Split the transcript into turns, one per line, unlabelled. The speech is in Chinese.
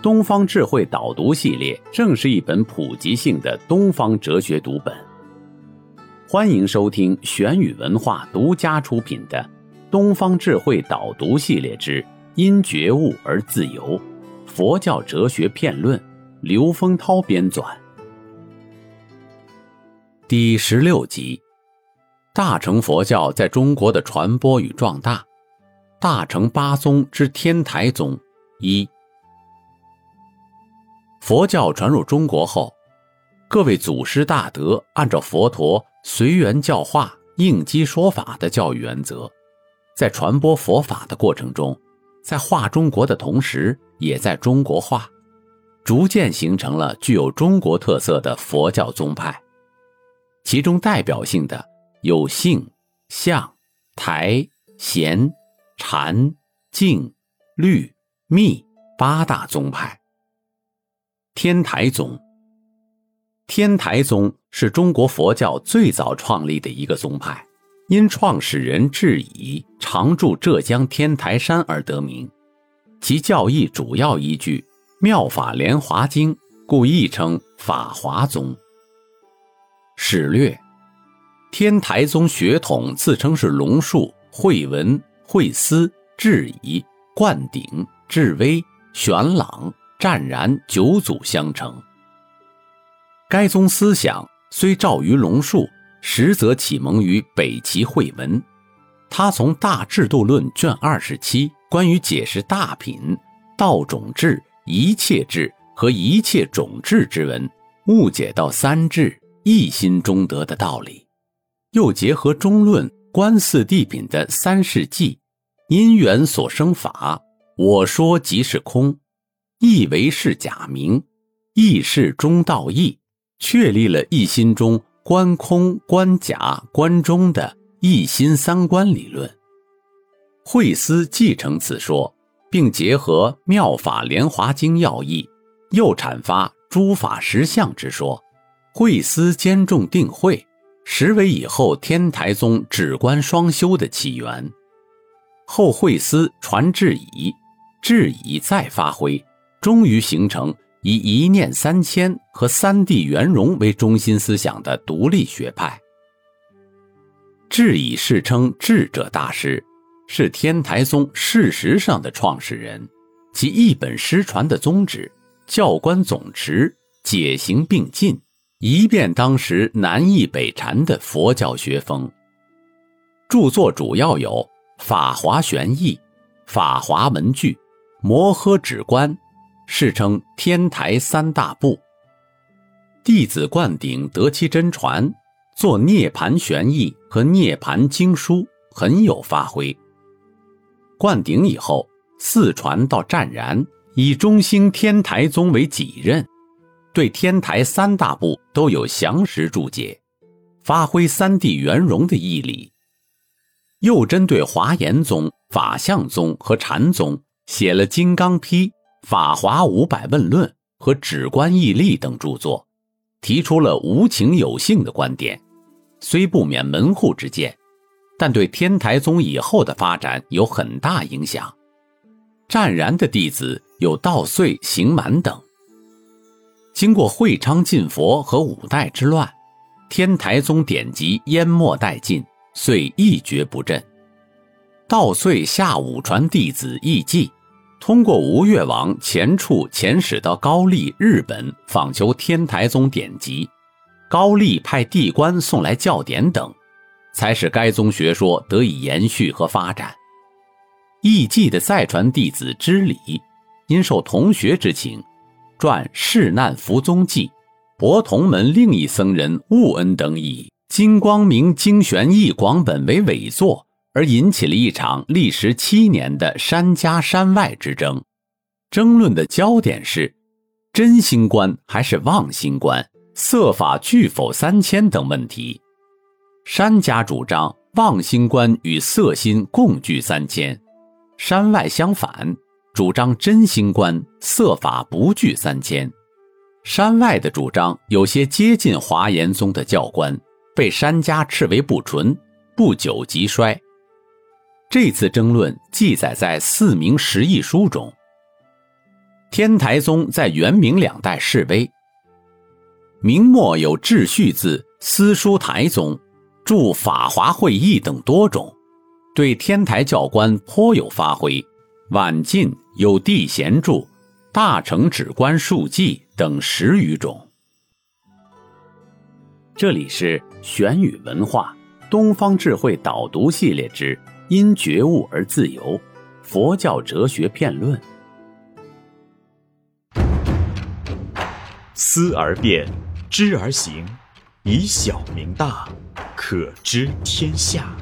东方智慧导读系列正是一本普及性的东方哲学读本。欢迎收听玄宇文化独家出品的《东方智慧导读系列之因觉悟而自由：佛教哲学片论》，刘丰涛编纂。第十六集：大乘佛教在中国的传播与壮大。大乘八宗之天台宗一。佛教传入中国后，各位祖师大德按照佛陀随缘教化、应机说法的教育原则，在传播佛法的过程中，在化中国的同时，也在中国化，逐渐形成了具有中国特色的佛教宗派。其中代表性的有性、相、台、贤、禅、净、律、密八大宗派。天台宗，天台宗是中国佛教最早创立的一个宗派，因创始人智以常住浙江天台山而得名。其教义主要依据《妙法莲华经》，故亦称法华宗。史略：天台宗血统自称是龙树、慧文、慧思、智以、灌顶、智威、玄朗、湛然九祖相承。该宗思想虽肇于龙树，实则启蒙于北齐慧文。他从《大制度论》卷二十七关于解释大品、道种智、一切智和一切种智之文，误解到三智。一心中得的道理，又结合中论观四谛品的三世纪，因缘所生法，我说即是空，亦为是假名，亦是中道义，确立了一心中观空、观假、观中的一心三观理论。慧思继承此说，并结合《妙法莲华经》要义，又阐发诸法实相之说。慧思兼重定慧，实为以后天台宗止观双修的起源。后慧思传智以，智以再发挥，终于形成以一念三千和三谛圆融为中心思想的独立学派。智以世称智者大师，是天台宗事实上的创始人，其一本失传的宗旨，教观总持，解行并进。一变当时南诣北禅的佛教学风，著作主要有《法华玄义》《法华文具》《摩诃止观》，世称天台三大部。弟子灌顶得其真传，作《涅盘玄义》和《涅盘经书》，很有发挥。灌顶以后，四传到湛然，以中兴天台宗为己任。对天台三大部都有详实注解，发挥三谛圆融的义理。又针对华严宗、法相宗和禅宗写了《金刚批》《法华五百问论》和《止观义例》等著作，提出了无情有性的观点。虽不免门户之见，但对天台宗以后的发展有很大影响。湛然的弟子有道遂、行满等。经过会昌禁佛和五代之乱，天台宗典籍淹没殆尽，遂一蹶不振。道遂下五传弟子义继，通过吴越王前处遣使到高丽、日本访求天台宗典籍，高丽派地官送来教典等，才使该宗学说得以延续和发展。义继的再传弟子知礼，因受同学之情，撰《世难福宗记》，博同门另一僧人悟恩等以《金光明经玄义广本》为伪作，而引起了一场历时七年的山家山外之争。争论的焦点是：真心观还是妄心观，色法具否三千等问题。山家主张妄心观与色心共具三千，山外相反，主张真心观色法不具三千。山外的主张有些接近华严宗的教官，被山家斥为不纯，不久即衰。这次争论记载在《四明十义书》中。天台宗在元明两代示威，明末有秩序字司书台宗著《法华会议》等多种，对天台教官颇有发挥。晚晋有地贤著《大成止观述记》等十余种。这里是玄宇文化东方智慧导读系列之。因觉悟而自由，佛教哲学辩论。
思而变，知而行，以小明大，可知天下。